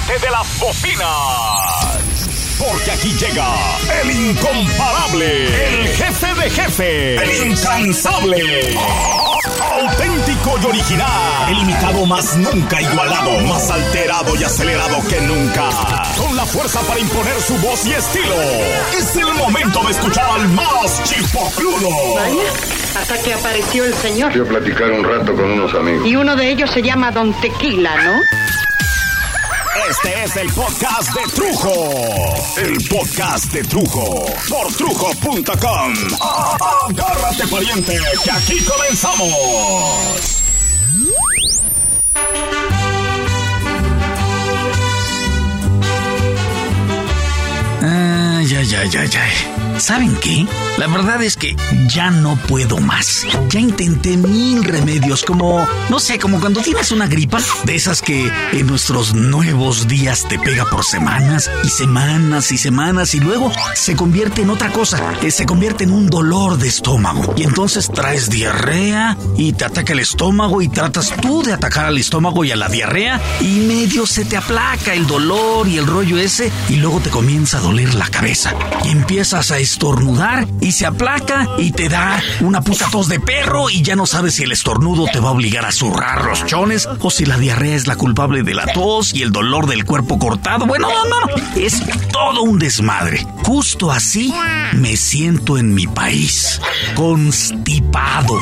Agárrate de las bocinas. Porque aquí llega el incomparable, el jefe de jefe, el incansable. Auténtico y original. El imitado más nunca igualado. Más alterado y acelerado que nunca. Con la fuerza para imponer su voz y estilo. Es el momento de escuchar al más chipocludo. Vaya, hasta que apareció el señor. A platicar un rato con unos amigos. Y uno de ellos se llama Don Tequila, ¿no? Este es el podcast de Trujo. El podcast de Trujo. Por trujo.com. Agárrate, pariente, que aquí comenzamos. Ay, ay, ay, ay, ay. ¿Saben qué? La verdad es que ya no puedo más. Ya intenté mil remedios, como, no sé, como cuando tienes una gripa, de esas que en nuestros nuevos días te pega por semanas y semanas y semanas y luego se convierte en otra cosa, se convierte en un dolor de estómago. Y entonces traes diarrea y te ataca el estómago y tratas tú de atacar al estómago y a la diarrea y medio se te aplaca el dolor y el rollo ese y luego te comienza a doler la cabeza y empiezas a estornudar y se aplaca y te da una puta tos de perro y ya no sabes si el estornudo te va a obligar a zurrar los chones o si la diarrea es la culpable de la tos y el dolor del cuerpo cortado. Bueno, no, no, es todo un desmadre. Justo así me siento en mi país, constipado.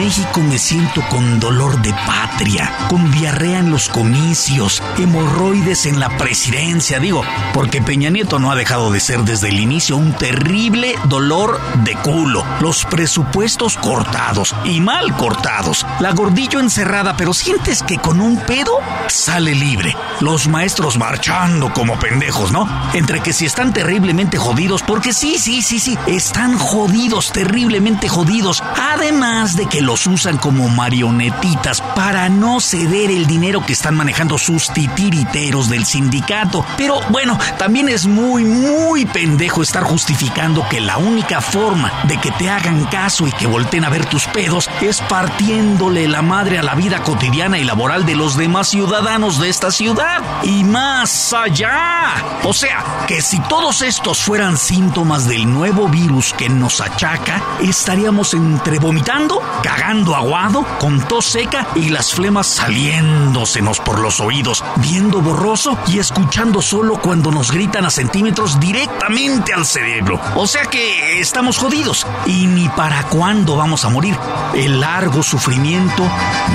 México me siento con dolor de patria, con diarrea en los comicios, hemorroides en la presidencia, digo, porque Peña Nieto no ha dejado de ser desde el inicio un terrible dolor de culo, los presupuestos cortados y mal cortados, la gordillo encerrada, pero sientes que con un pedo sale libre, los maestros marchando como pendejos, ¿no? Entre que si están terriblemente jodidos, porque sí, sí, sí, sí, están jodidos, terriblemente jodidos, además de que los usan como marionetitas para no ceder el dinero que están manejando sus titiriteros del sindicato. Pero bueno, también es muy, muy pendejo estar justificando que la única forma de que te hagan caso y que volteen a ver tus pedos es partiéndole la madre a la vida cotidiana y laboral de los demás ciudadanos de esta ciudad. Y más allá. O sea, que si todos estos fueran síntomas del nuevo virus que nos achaca, estaríamos entre vomitando cagando aguado, con tos seca y las flemas saliéndosenos por los oídos, viendo borroso y escuchando solo cuando nos gritan a centímetros directamente al cerebro. O sea que estamos jodidos y ni para cuándo vamos a morir. El largo sufrimiento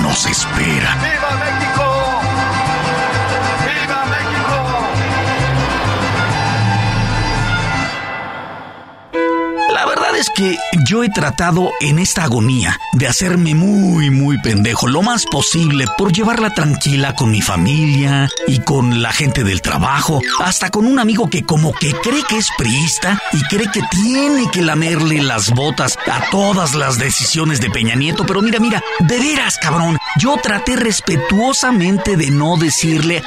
nos espera. La verdad es que yo he tratado en esta agonía de hacerme muy, muy pendejo lo más posible por llevarla tranquila con mi familia y con la gente del trabajo, hasta con un amigo que como que cree que es priista y cree que tiene que lamerle las botas a todas las decisiones de Peña Nieto, pero mira, mira, de veras, cabrón, yo traté respetuosamente de no decirle,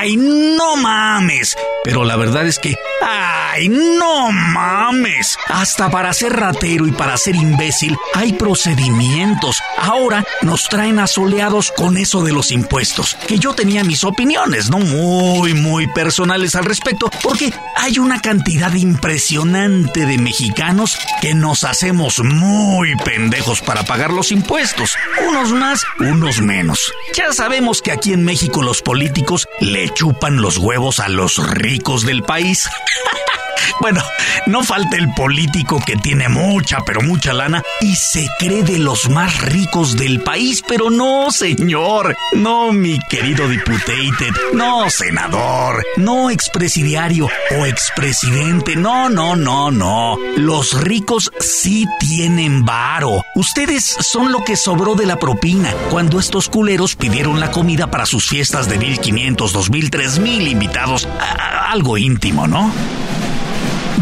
ay, no mames, pero la verdad es que, ay, no mames, hasta para ser ratero y para ser imbécil hay procedimientos. Ahora nos traen asoleados con eso de los impuestos, que yo tenía mis opiniones, no muy, muy personales al respecto, porque hay una cantidad impresionante de mexicanos que nos hacemos muy pendejos para pagar los impuestos. Unos más, unos menos. Ya sabemos que aquí en México los políticos le chupan los huevos a los ricos del país. Bueno, no falta el político que tiene mucha, pero mucha lana y se cree de los más ricos del país, pero no, señor. No, mi querido diputated. No, senador. No, expresidiario o expresidente. No, no, no, no. Los ricos sí tienen varo. Ustedes son lo que sobró de la propina cuando estos culeros pidieron la comida para sus fiestas de 1500, 2000, 3000 invitados. Algo íntimo, ¿no?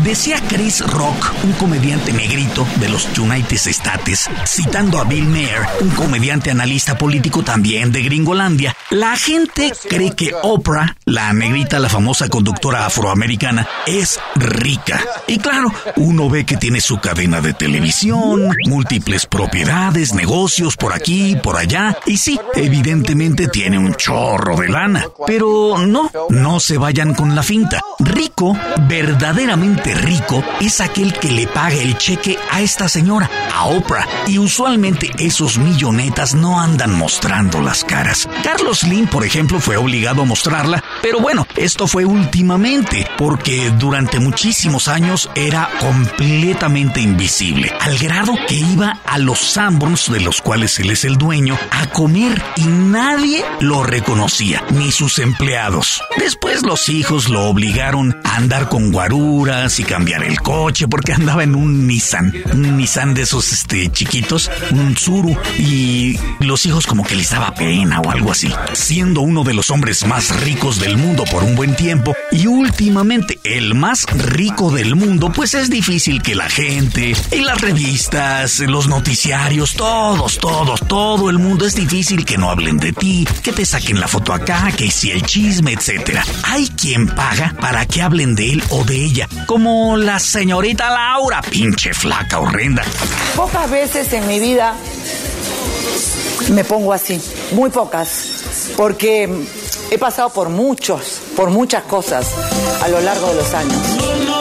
Decía Chris Rock, un comediante negrito de los United States, citando a Bill Mayer, un comediante analista político también de Gringolandia, la gente cree que Oprah, la negrita, la famosa conductora afroamericana, es rica. Y claro, uno ve que tiene su cadena de televisión, múltiples propiedades, negocios por aquí, por allá, y sí, evidentemente tiene un chorro de lana. Pero no, no se vayan con la finta. Rico, verdaderamente rico, es aquel que le paga el cheque a esta señora, a Oprah. Y usualmente esos millonetas no andan mostrando las caras. Carlos Slim, por ejemplo, fue obligado a mostrarla, pero bueno, esto fue últimamente, porque durante muchísimos años era completamente invisible, al grado que iba a los Sanborns, de los cuales él es el dueño, a comer y nadie lo reconocía, ni sus empleados. Después los hijos lo obligaron a andar con guaruras y cambiar el coche porque andaba en un Nissan, un Nissan de esos este, chiquitos, un Zuru, y los hijos como que les daba pena o algo así. Siendo uno de los hombres más ricos del mundo por un buen tiempo y últimamente el más rico del mundo, pues es difícil que la gente y las revistas, los noticiarios, todos, todos, todo el mundo es difícil que no hablen de ti, que te saquen la foto acá, que si el chisme, etcétera. Hay quien paga para que hablen de él o de ella, como la señorita Laura, pinche flaca horrenda. Pocas veces en mi vida me pongo así, muy pocas, porque he pasado por muchos, por muchas cosas a lo largo de los años.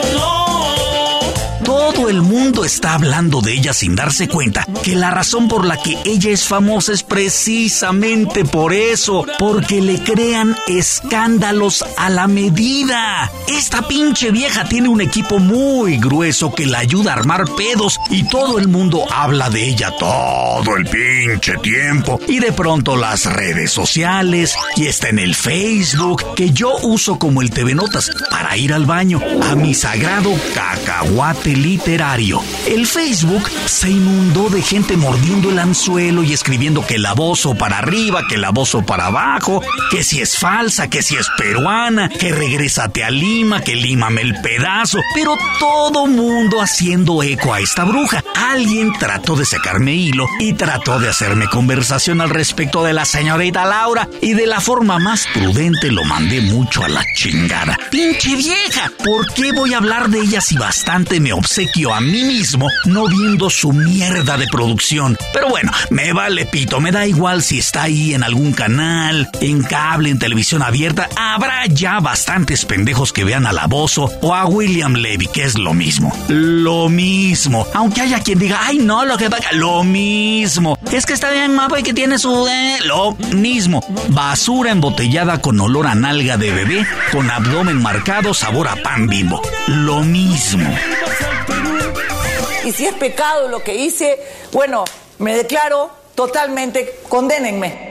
Todo el mundo está hablando de ella sin darse cuenta que la razón por la que ella es famosa es precisamente por eso, porque le crean escándalos a la medida. Esta pinche vieja tiene un equipo muy grueso que la ayuda a armar pedos y todo el mundo habla de ella todo el pinche tiempo y de pronto las redes sociales y está en el Facebook que yo uso como el TV Notas para ir al baño a mi sagrado cacahuate literario. El Facebook se inundó de gente mordiendo el anzuelo y escribiendo que la bozo para arriba, que la bozo para abajo, que si es falsa, que si es peruana, que regrésate a Lima, que límame el pedazo, pero todo mundo haciendo eco a esta bruja. Alguien trató de sacarme hilo y trató de hacerme conversación al respecto de la señorita Laura y de la forma más prudente lo mandé mucho a la chingada. Pinche vieja, ¿por qué voy a hablar de ella si bastante me obsequio a mí mismo no viendo su mierda de producción. Pero bueno, me vale pito, me da igual si está ahí en algún canal, en cable, en televisión abierta. Habrá ya bastantes pendejos que vean a la Bozo o a William Levy, que es lo mismo. Lo mismo. Aunque haya quien diga, ay no, lo que pasa, lo mismo. Es que está bien mapa y que tiene su... Eh, lo mismo. Basura embotellada con olor a nalga de bebé, con abdomen marcado, sabor a pan bimbo. Lo mismo. Y si es pecado lo que hice, bueno, me declaro totalmente, condénenme.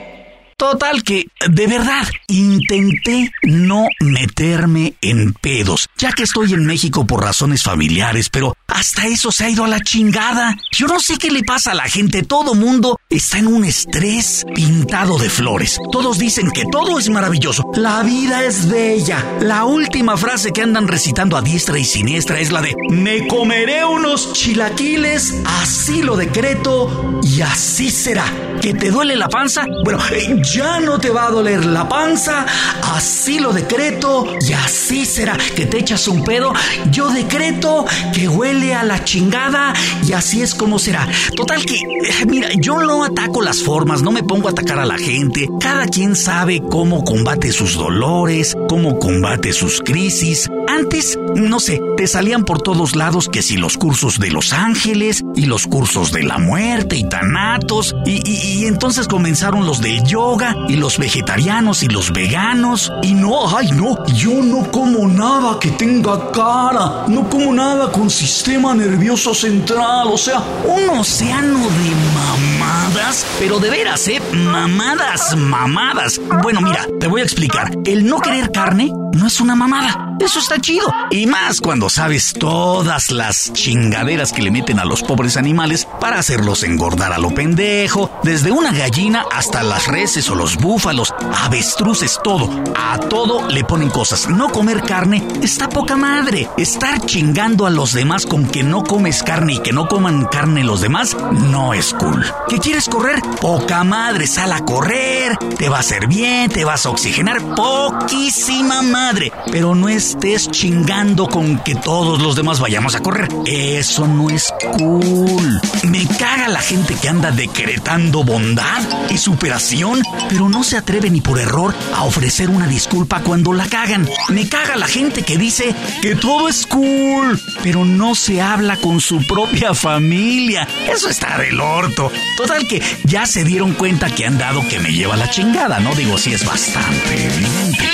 Total que, de verdad, intenté no meterme en pedos, ya que estoy en México por razones familiares, pero hasta eso se ha ido a la chingada. Yo no sé qué le pasa a la gente, todo mundo está en un estrés pintado de flores. Todos dicen que todo es maravilloso, la vida es bella. La última frase que andan recitando a diestra y siniestra es la de, me comeré unos chilaquiles, así lo decreto y así será. ¿Que te duele la panza? Bueno, eh, ya no te va a doler la panza, así lo decreto y así será. Que te echas un pedo, yo decreto que huele a la chingada y así es como será. Total que, eh, mira, yo no ataco las formas, no me pongo a atacar a la gente. Cada quien sabe cómo combate sus dolores, cómo combate sus crisis. Antes, no sé, te salían por todos lados que si los cursos de los ángeles y los cursos de la muerte y tanatos y, y entonces comenzaron los del yoga y los vegetarianos y los veganos. Y no, ay no, yo no como nada que tenga cara, no como nada con sistema nervioso central, o sea, un océano de mamadas, pero de veras, ¿eh? Mamadas, mamadas. Bueno, mira, te voy a explicar. El no querer carne no es una mamada. Eso está chido. Y más cuando sabes todas las chingaderas que le meten a los pobres animales para hacerlos engordar a lo pendejo, desde una gallina hasta las reses o los búfalos, avestruces, todo. A todo le ponen cosas. No comer carne está poca madre. Estar chingando a los demás con que no comes carne y que no coman carne los demás no es cool. ¿Qué quieres correr? Poca madre, sal a correr, te va a hacer bien, te vas a oxigenar, poquísima madre. Pero no estés chingando con que todos los demás vayamos a correr. Eso no es cool. Me caga la gente que anda decretando bondad y superación, pero no se atreve ni por error a ofrecer una disculpa cuando la cagan. Me caga la gente que dice que todo es cool, pero no se habla con su propia familia. Eso está del orto. Total que ya se dieron cuenta que han dado que me lleva la chingada, ¿no? Digo, sí es bastante evidente.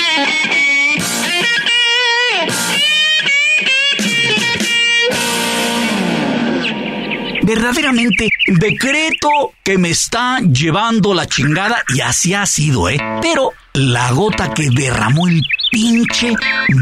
Verdaderamente decreto que me está llevando la chingada y así ha sido, ¿eh? Pero la gota que derramó el pinche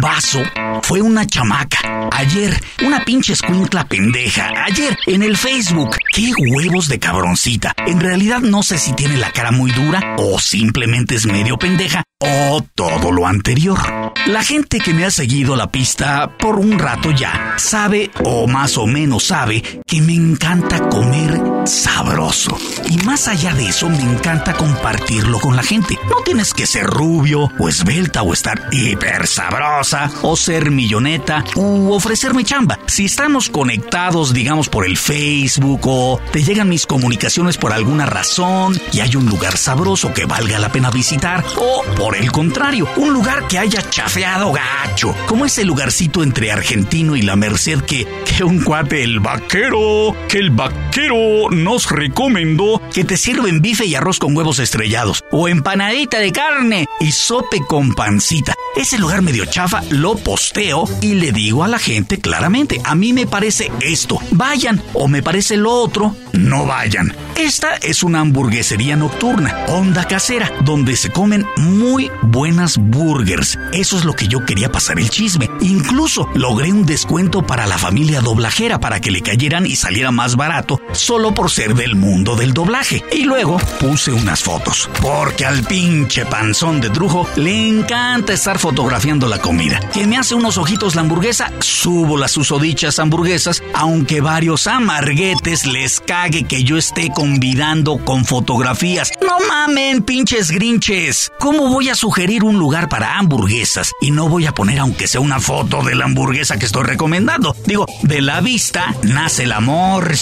vaso fue una chamaca. Ayer, una pinche escuincla pendeja. Ayer, en el Facebook. ¡Qué huevos de cabroncita! En realidad no sé si tiene la cara muy dura o simplemente es medio pendeja o todo lo anterior. La gente que me ha seguido la pista por un rato ya sabe o más o menos sabe que me encanta comer sabroso. Y más allá de eso me encanta compartirlo con la gente. No tienes que ser rubio o esbelta o estar hiper sabrosa o ser milloneta u ofrecerme chamba. Si estamos conectados, digamos, por el Facebook o te llegan mis comunicaciones por alguna razón y hay un lugar sabroso que valga la pena visitar o por el contrario, un lugar que haya chafeado gacho, como ese lugarcito entre Argentino y la Merced que, un cuate, el vaquero, que el vaquero nos recomendó que te sirven bife y arroz con huevos estrellados o empanadita de carne y sope con pancita. Ese lugar medio chafa lo posteo y le digo a la gente claramente, a mí me parece esto, vayan, o me parece lo otro, no vayan. Esta es una hamburguesería nocturna, onda casera, donde se comen muy buenas burgers. Eso es lo que yo quería pasar el chisme. Incluso logré un descuento para la familia doblajera para que le cayeran y saliera más barato, solo por ser del mundo del doblaje. Y luego puse unas fotos, porque al pinche panzón de Drujo le encanta estar fotografiando la comida. Que me hace unos ojitos la hamburguesa, subo las susodichas hamburguesas, aunque varios amarguetes les cague que yo esté convidando con fotografías. No mamen, pinches grinches. ¿Cómo voy a sugerir un lugar para hamburguesas y no voy a poner aunque sea una foto de la hamburguesa que estoy recomendando? Digo, de la vista nace el amor.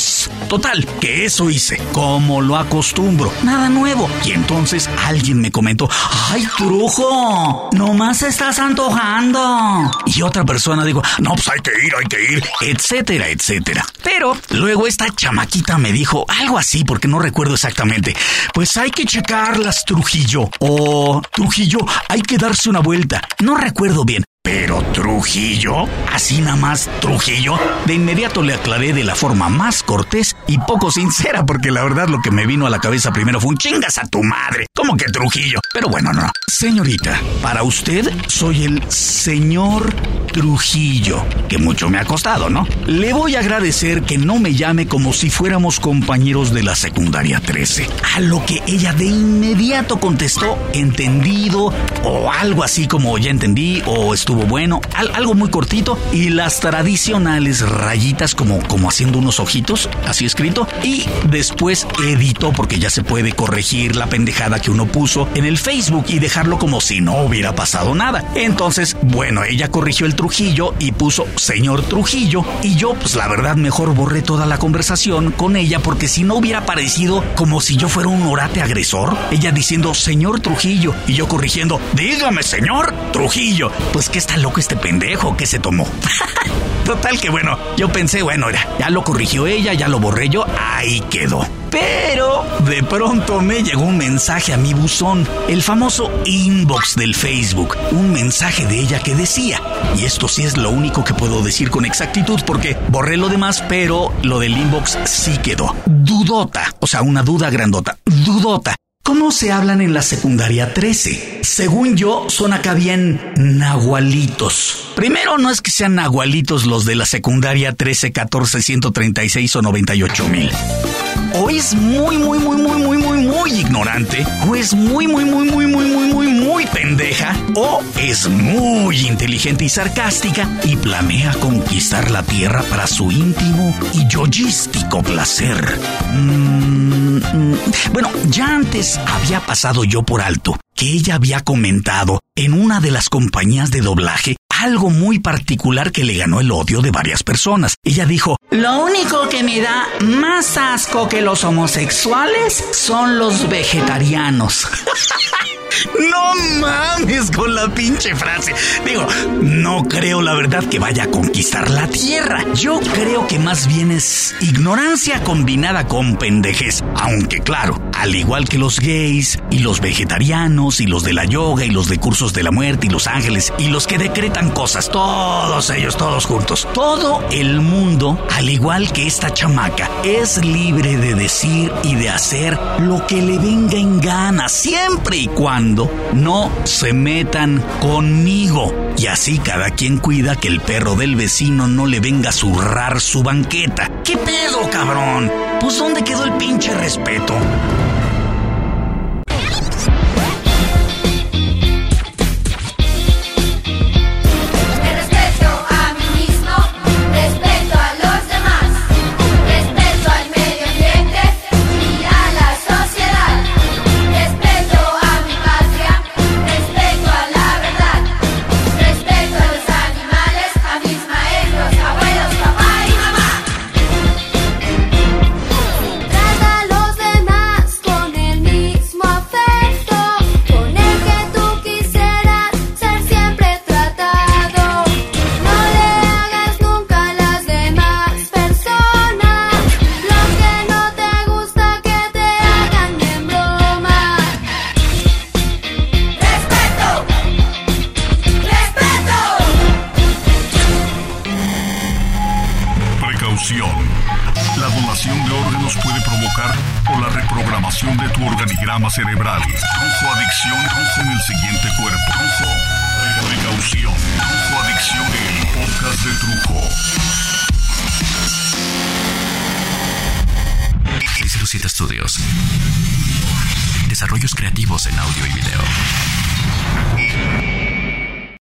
Total, que eso hice, como lo acostumbro. Nada nuevo. Y entonces alguien me comentó, ¡ay, trujo! Nomás estás antojando. Y otra persona dijo, no, pues hay que ir, hay que ir, etcétera, etcétera. Pero luego esta chamaquita me dijo algo así, porque no recuerdo exactamente. Pues hay que checarlas, Trujillo. O Trujillo, hay que darse una vuelta. No recuerdo bien. Pero Trujillo, así nada más Trujillo, de inmediato le aclaré de la forma más cortés y poco sincera, porque la verdad lo que me vino a la cabeza primero fue un chingas a tu madre. ¿Cómo que Trujillo? Pero bueno, no. Señorita, para usted soy el señor Trujillo, que mucho me ha costado, ¿no? Le voy a agradecer que no me llame como si fuéramos compañeros de la secundaria 13. A lo que ella de inmediato contestó, entendido, o algo así como ya entendí, o estoy estuvo bueno, algo muy cortito y las tradicionales rayitas como, como haciendo unos ojitos, así escrito, y después editó porque ya se puede corregir la pendejada que uno puso en el Facebook y dejarlo como si no hubiera pasado nada. Entonces, bueno, ella corrigió el Trujillo y puso señor Trujillo y yo pues la verdad mejor borré toda la conversación con ella porque si no hubiera parecido como si yo fuera un orate agresor, ella diciendo señor Trujillo y yo corrigiendo, dígame señor Trujillo, pues que está loco este pendejo que se tomó. Total que bueno, yo pensé, bueno, ya lo corrigió ella, ya lo borré yo, ahí quedó. Pero de pronto me llegó un mensaje a mi buzón, el famoso inbox del Facebook, un mensaje de ella que decía, y esto sí es lo único que puedo decir con exactitud porque borré lo demás, pero lo del inbox sí quedó. Dudota, o sea, una duda grandota, dudota. ¿Cómo se hablan en la secundaria 13? Según yo, son acá bien nahualitos. Primero, no es que sean nahualitos los de la secundaria 13, 14, 136 o 98 mil. O es muy, muy, muy, muy, muy, muy, muy ignorante, o es muy, muy, muy, muy, muy, muy, muy, muy pendeja, o es muy inteligente y sarcástica y planea conquistar la tierra para su íntimo y yoyístico placer. Mm, mm. Bueno, ya antes había pasado yo por alto que ella había comentado en una de las compañías de doblaje algo muy particular que le ganó el odio de varias personas. Ella dijo, lo único que me da más asco que los homosexuales son los vegetarianos. No mames con la pinche frase. Digo, no creo la verdad que vaya a conquistar la tierra. Yo creo que más bien es ignorancia combinada con pendejez. Aunque claro, al igual que los gays y los vegetarianos y los de la yoga y los de cursos de la muerte y los ángeles y los que decretan cosas, todos ellos, todos juntos. Todo el mundo, al igual que esta chamaca, es libre de decir y de hacer lo que le venga en gana, siempre y cuando no se metan conmigo. Y así cada quien cuida que el perro del vecino no le venga a zurrar su banqueta. ¿Qué pedo, cabrón? Pues ¿dónde quedó el pinche respeto? Cerebral. Brujo adicción, brujo en el siguiente cuerpo. Brujo. Precaución. Brujo adicción el podcast de Trujo. 607 Studios. Desarrollos creativos en audio y video.